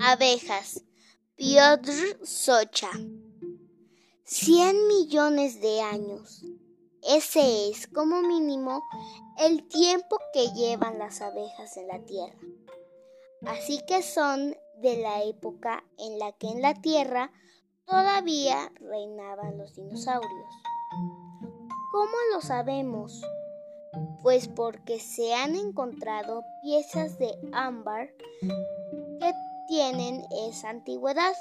Abejas. Piotr Socha. Cien millones de años. Ese es, como mínimo, el tiempo que llevan las abejas en la Tierra. Así que son de la época en la que en la Tierra todavía reinaban los dinosaurios. ¿Cómo lo sabemos? Pues porque se han encontrado piezas de ámbar que tienen esa antigüedad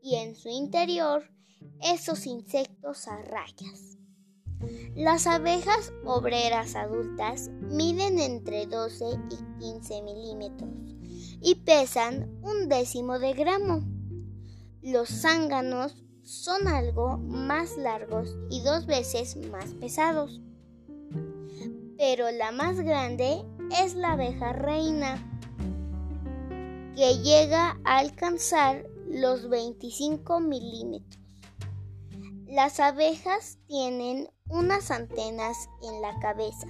y en su interior esos insectos a rayas. Las abejas obreras adultas miden entre 12 y 15 milímetros y pesan un décimo de gramo. Los zánganos son algo más largos y dos veces más pesados. Pero la más grande es la abeja reina, que llega a alcanzar los 25 milímetros. Las abejas tienen unas antenas en la cabeza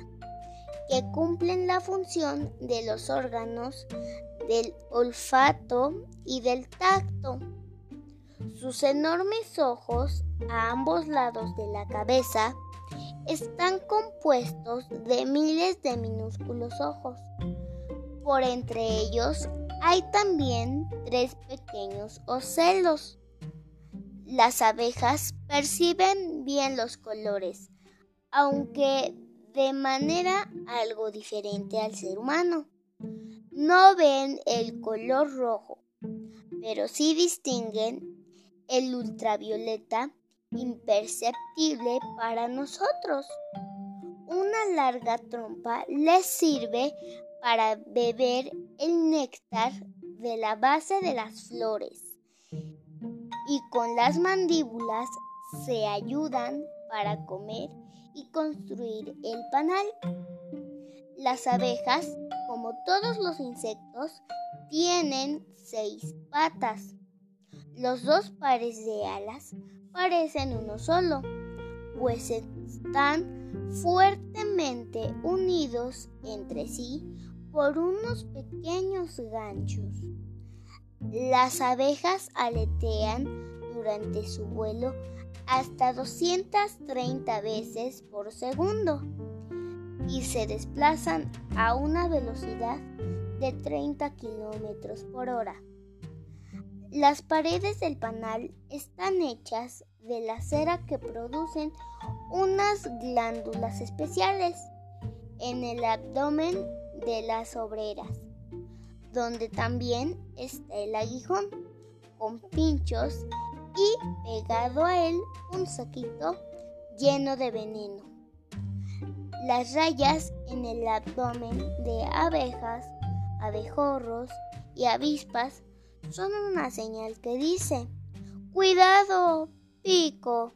que cumplen la función de los órganos del olfato y del tacto. Sus enormes ojos a ambos lados de la cabeza están compuestos de miles de minúsculos ojos. Por entre ellos hay también tres pequeños ocelos. Las abejas perciben bien los colores, aunque de manera algo diferente al ser humano. No ven el color rojo, pero sí distinguen el ultravioleta imperceptible para nosotros. Una larga trompa les sirve para beber el néctar de la base de las flores y con las mandíbulas se ayudan para comer y construir el panal. Las abejas, como todos los insectos, tienen seis patas. Los dos pares de alas parecen uno solo, pues están fuertemente unidos entre sí por unos pequeños ganchos. Las abejas aletean durante su vuelo hasta 230 veces por segundo y se desplazan a una velocidad de 30 kilómetros por hora. Las paredes del panal están hechas de la cera que producen unas glándulas especiales en el abdomen de las obreras, donde también está el aguijón con pinchos y pegado a él un saquito lleno de veneno. Las rayas en el abdomen de abejas, abejorros y avispas son una señal que dice, cuidado, pico.